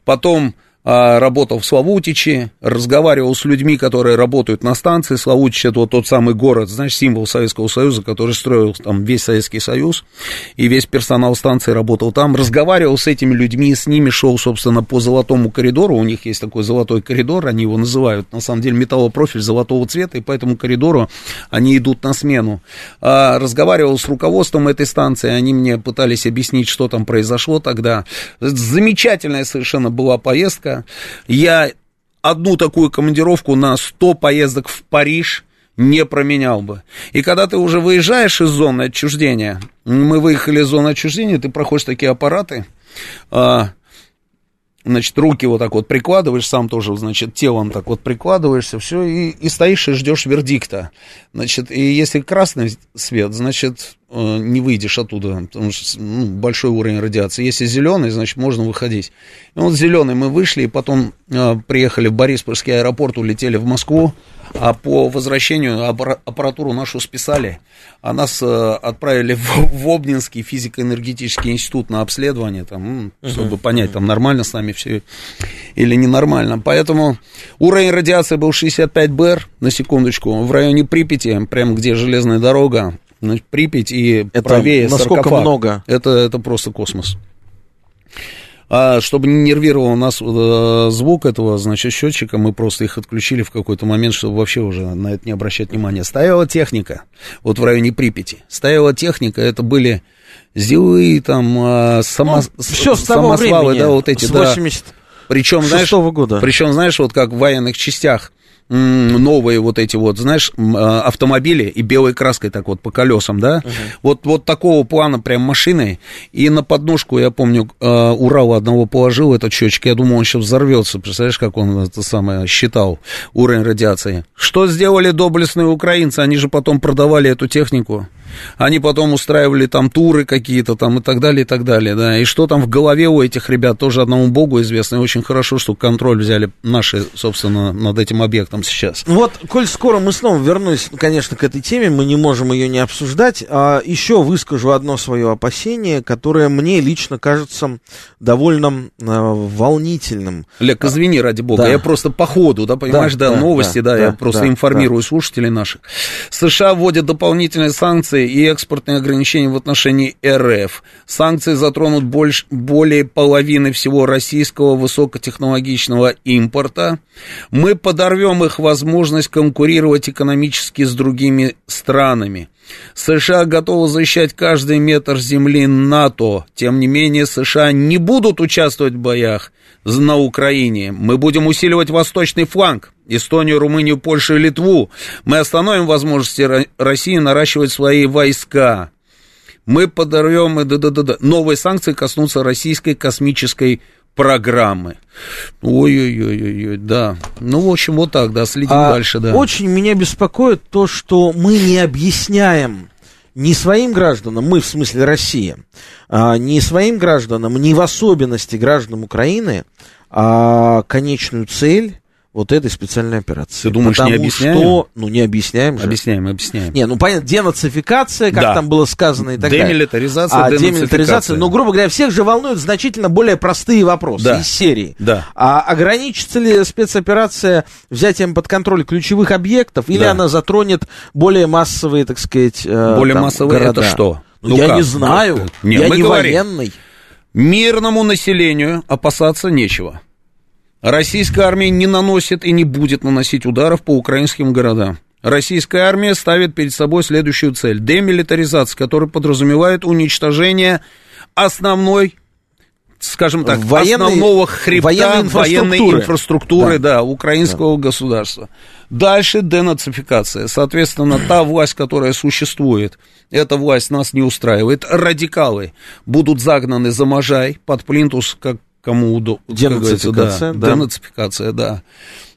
Потом а, работал в Славутиче, разговаривал с людьми, которые работают на станции. Славутич это вот тот самый город, знаешь, символ Советского Союза, который строил там весь Советский Союз, и весь персонал станции работал там. Разговаривал с этими людьми, с ними шел, собственно, по золотому коридору. У них есть такой золотой коридор, они его называют, на самом деле, металлопрофиль золотого цвета, и по этому коридору они идут на смену. А, разговаривал с руководством этой станции, они мне пытались объяснить, что там произошло тогда. Замечательная совершенно была поездка поездка. Я одну такую командировку на 100 поездок в Париж не променял бы. И когда ты уже выезжаешь из зоны отчуждения, мы выехали из зоны отчуждения, ты проходишь такие аппараты, а, значит, руки вот так вот прикладываешь, сам тоже, значит, телом так вот прикладываешься, все, и, и стоишь и ждешь вердикта. Значит, и если красный свет, значит, не выйдешь оттуда, потому что ну, большой уровень радиации. Если зеленый, значит, можно выходить. И вот зеленый мы вышли, и потом э, приехали в Бориспольский аэропорт, улетели в Москву, а по возвращению аппаратуру нашу списали, а нас э, отправили в, в Обнинский физико-энергетический институт на обследование, там, ну, чтобы понять, там нормально с нами все или ненормально. Поэтому уровень радиации был 65 БР, на секундочку, в районе Припяти, прямо где железная дорога, Значит, Припять и это правее насколько саркофаг. много? Это, это просто космос. А чтобы не нервировал нас э, звук этого, значит, счетчика, мы просто их отключили в какой-то момент, чтобы вообще уже на это не обращать внимания. Стояла техника, вот в районе Припяти. Стояла техника, это были ЗИЛы, там, э, само, ну, все с того самосвалы, времени, да, вот эти, с 80 да. Причем, знаешь, года. причем, знаешь, вот как в военных частях новые вот эти вот, знаешь, а, автомобили и белой краской так вот по колесам, да, uh-huh. вот, вот такого плана прям машины, и на подножку, я помню, а, Урал одного положил этот счетчик, я думал, он сейчас взорвется, представляешь, как он это самое считал, уровень радиации. Что сделали доблестные украинцы, они же потом продавали эту технику, они потом устраивали там туры какие-то там и так далее, и так далее, да. И что там в голове у этих ребят, тоже одному богу известно. И очень хорошо, что контроль взяли наши, собственно, над этим объектом сейчас. Вот, коль скоро мы снова вернусь, конечно, к этой теме, мы не можем ее не обсуждать. А еще выскажу одно свое опасение, которое мне лично кажется довольно а, волнительным. Олег, извини, ради бога, да. я просто по ходу, да, понимаешь, да, да, да новости, да, да, да я просто да, информирую да. слушателей наших. США вводят дополнительные санкции санкции и экспортные ограничения в отношении РФ. Санкции затронут больше, более половины всего российского высокотехнологичного импорта. Мы подорвем их возможность конкурировать экономически с другими странами. США готовы защищать каждый метр земли НАТО. Тем не менее, США не будут участвовать в боях на Украине. Мы будем усиливать восточный фланг. Эстонию, Румынию, Польшу и Литву. Мы остановим возможности России наращивать свои войска. Мы подорвем... Да, да, да, да. Новые санкции коснутся российской космической программы. Ой-ой-ой, да. Ну, в общем, вот так, да, следим а дальше, да. Очень меня беспокоит то, что мы не объясняем ни своим гражданам, мы в смысле Россия, а, ни своим гражданам, ни в особенности гражданам Украины, а конечную цель вот этой специальной операции. Ты думаешь, Потому не объясняем? Что, ну, не объясняем же. Объясняем, объясняем. Не, ну, понятно, денацификация, как да. там было сказано и так далее. Демилитаризация, а, демилитаризация. Ну, грубо говоря, всех же волнуют значительно более простые вопросы да. из серии. Да. А ограничится ли спецоперация взятием под контроль ключевых объектов, или да. она затронет более массовые, так сказать, э, Более там, массовые города? это что? Ну, ну я как? не знаю, не, я не говорим, военный. Мирному населению опасаться нечего. Российская армия не наносит и не будет наносить ударов по украинским городам. Российская армия ставит перед собой следующую цель. Демилитаризация, которая подразумевает уничтожение основной скажем так, военной, основного хребта военной инфраструктуры, военной инфраструктуры да. Да, украинского да. государства. Дальше денацификация. Соответственно, та власть, которая существует, эта власть нас не устраивает. Радикалы будут загнаны за Можай под плинтус, как кому удобно. Денацификация, да. да. Денацификация, да.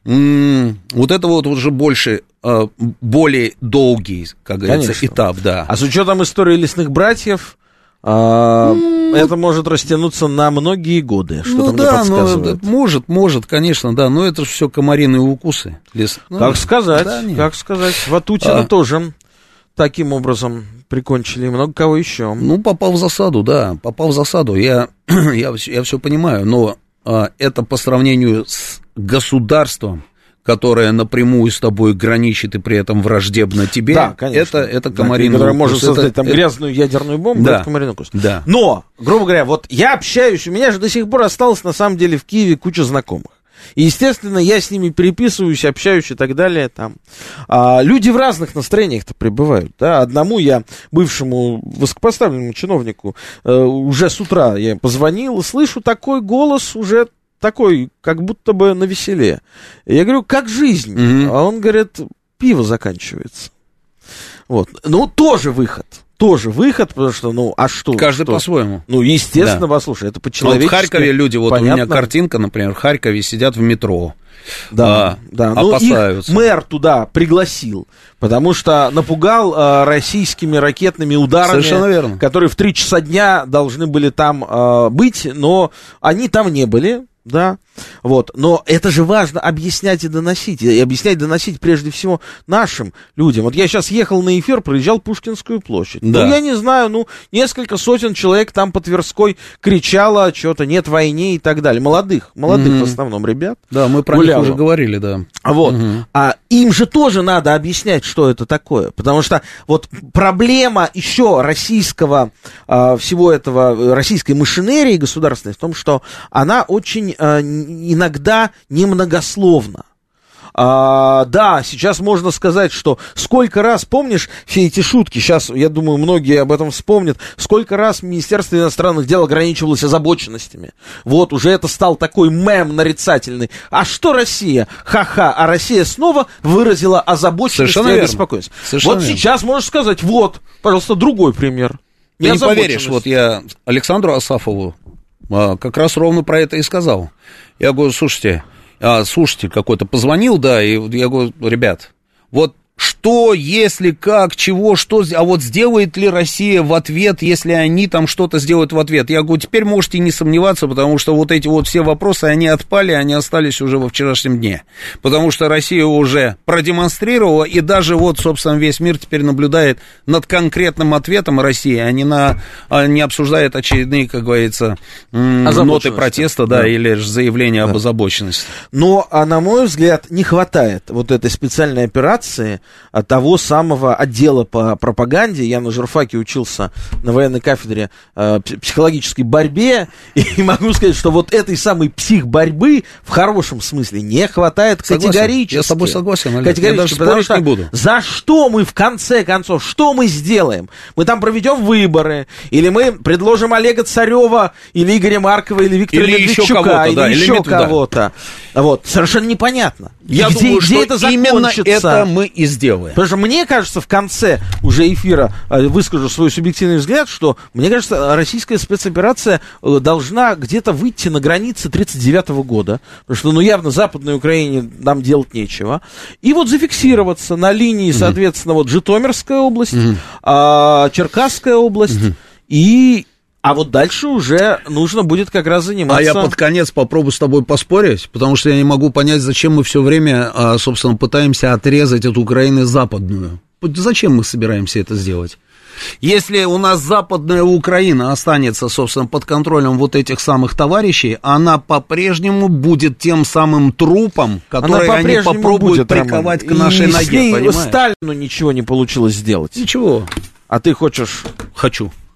М-м, вот это вот уже больше э, более долгий, как говорится, Конечно. этап, да. А с учетом истории лесных братьев, а, это может растянуться на многие годы, что-то ну, мне да. Ну, может, может, конечно, да, но это же все комариные укусы. Лес. Ну, как сказать, да, как сказать. Ватутина а. тоже таким образом прикончили, много кого еще. Ну, попал в засаду, да, попал в засаду, я, [CLEARS THROAT] я, я все понимаю, но а, это по сравнению с государством, которая напрямую с тобой граничит и при этом враждебна тебе, да, конечно. это, это комариный да, Которая может создать это, там это... грязную ядерную бомбу, да. это комариный укус. Да. Но, грубо говоря, вот я общаюсь, у меня же до сих пор осталось на самом деле в Киеве куча знакомых. И, естественно, я с ними переписываюсь, общаюсь и так далее. Там. А, люди в разных настроениях-то пребывают. Да? Одному я, бывшему высокопоставленному чиновнику, э, уже с утра я позвонил, слышу такой голос уже такой, как будто бы на веселе. Я говорю, как жизнь? Mm-hmm. А он говорит, пиво заканчивается. Вот. Ну, тоже выход. Тоже выход, потому что, ну, а что? Каждый по-своему. Ну, естественно, да. послушай, это по-человечески. Вот в Харькове люди, вот понятно. у меня картинка, например, в Харькове сидят в метро. Да, а, да. Опасаются. Ну, их мэр туда пригласил, потому что напугал а, российскими ракетными ударами, Совершенно верно. которые в три часа дня должны были там а, быть, но они там не были да, вот, но это же важно объяснять и доносить, и объяснять, доносить прежде всего нашим людям. Вот я сейчас ехал на эфир, проезжал Пушкинскую площадь. Да. Ну, я не знаю, ну, несколько сотен человек там по Тверской кричало, что-то нет войны и так далее. Молодых, молодых mm-hmm. в основном ребят. Да, мы про гуляло. них уже говорили, да. Вот, mm-hmm. а им же тоже надо объяснять, что это такое, потому что вот проблема еще российского, а, всего этого, российской машинерии государственной в том, что она очень э, иногда немногословно. А, да, сейчас можно сказать, что сколько раз, помнишь, все эти шутки, сейчас, я думаю, многие об этом вспомнят, сколько раз Министерство иностранных дел ограничивалось озабоченностями. Вот, уже это стал такой мем нарицательный. А что Россия? Ха-ха, а Россия снова выразила озабоченность Совершенно и беспокойство. Совершенно вот верно. сейчас можешь сказать, вот, пожалуйста, другой пример. Ты не поверишь, вот я Александру Асафову а, как раз ровно про это и сказал. Я говорю, слушайте, а, слушайте, какой-то позвонил, да, и я говорю, ребят, вот что, если, как, чего, что, а вот сделает ли Россия в ответ, если они там что-то сделают в ответ? Я говорю, теперь можете не сомневаться, потому что вот эти вот все вопросы, они отпали, они остались уже во вчерашнем дне. Потому что Россия уже продемонстрировала, и даже вот, собственно, весь мир теперь наблюдает над конкретным ответом России, а не, на, а не обсуждает очередные, как говорится, ноты протеста, да, да. или же заявления да. об озабоченности. Но, а на мой взгляд, не хватает вот этой специальной операции, того самого отдела по пропаганде. Я на журфаке учился на военной кафедре э, психологической борьбе, [LAUGHS] и могу сказать, что вот этой самой псих-борьбы в хорошем смысле не хватает согласен. категорически. Я с тобой согласен, Олег. Категорически, я даже спорить не буду. За что мы, в конце концов, что мы сделаем? Мы там проведем выборы, или мы предложим Олега Царева, или Игоря Маркова, или Виктора или Медведчука, еще кого-то, или да, еще кого-то. Вот, совершенно непонятно. Я где, думаю, где что это именно это мы и сделаем. Потому что мне кажется, в конце уже эфира э, выскажу свой субъективный взгляд, что, мне кажется, российская спецоперация э, должна где-то выйти на границе 39 года, потому что, ну, явно Западной Украине нам делать нечего, и вот зафиксироваться на линии, соответственно, вот Житомирская область, mm Черкасская область, и а вот дальше уже нужно будет как раз заниматься... А я под конец попробую с тобой поспорить, потому что я не могу понять, зачем мы все время, а, собственно, пытаемся отрезать от Украины западную. Зачем мы собираемся это сделать? Если у нас западная Украина останется, собственно, под контролем вот этих самых товарищей, она по-прежнему будет тем самым трупом, который они попробуют будет, приковать Роман. к нашей И ноге, с ней? Сталину ничего не получилось сделать. Ничего. А ты хочешь... Хочу.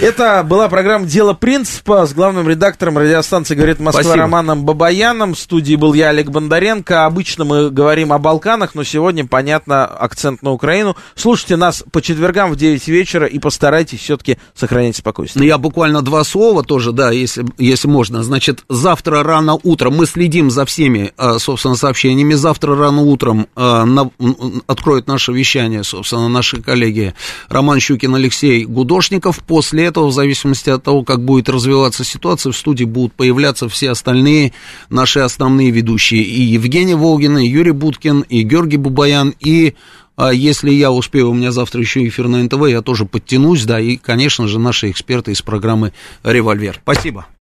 Это была программа «Дело принципа» с главным редактором радиостанции «Говорит Москва» Спасибо. Романом Бабаяном. В студии был я, Олег Бондаренко. Обычно мы говорим о Балканах, но сегодня, понятно, акцент на Украину. Слушайте нас по четвергам в 9 вечера и постарайтесь все-таки сохранять спокойствие. Ну, я буквально два слова тоже, да, если, если можно. Значит, завтра рано утром мы следим за всеми, э, собственно, сообщениями. Завтра рано утром э, откроют наше вещание, собственно, наши коллеги Роман Щукин, Алексей Гудошников. После этого, в зависимости от того, как будет развиваться ситуация, в студии будут появляться все остальные наши основные ведущие. И Евгений Волгин, и Юрий Буткин, и Георгий Бубаян, и а если я успею, у меня завтра еще эфир на НТВ, я тоже подтянусь, да, и, конечно же, наши эксперты из программы «Револьвер». Спасибо.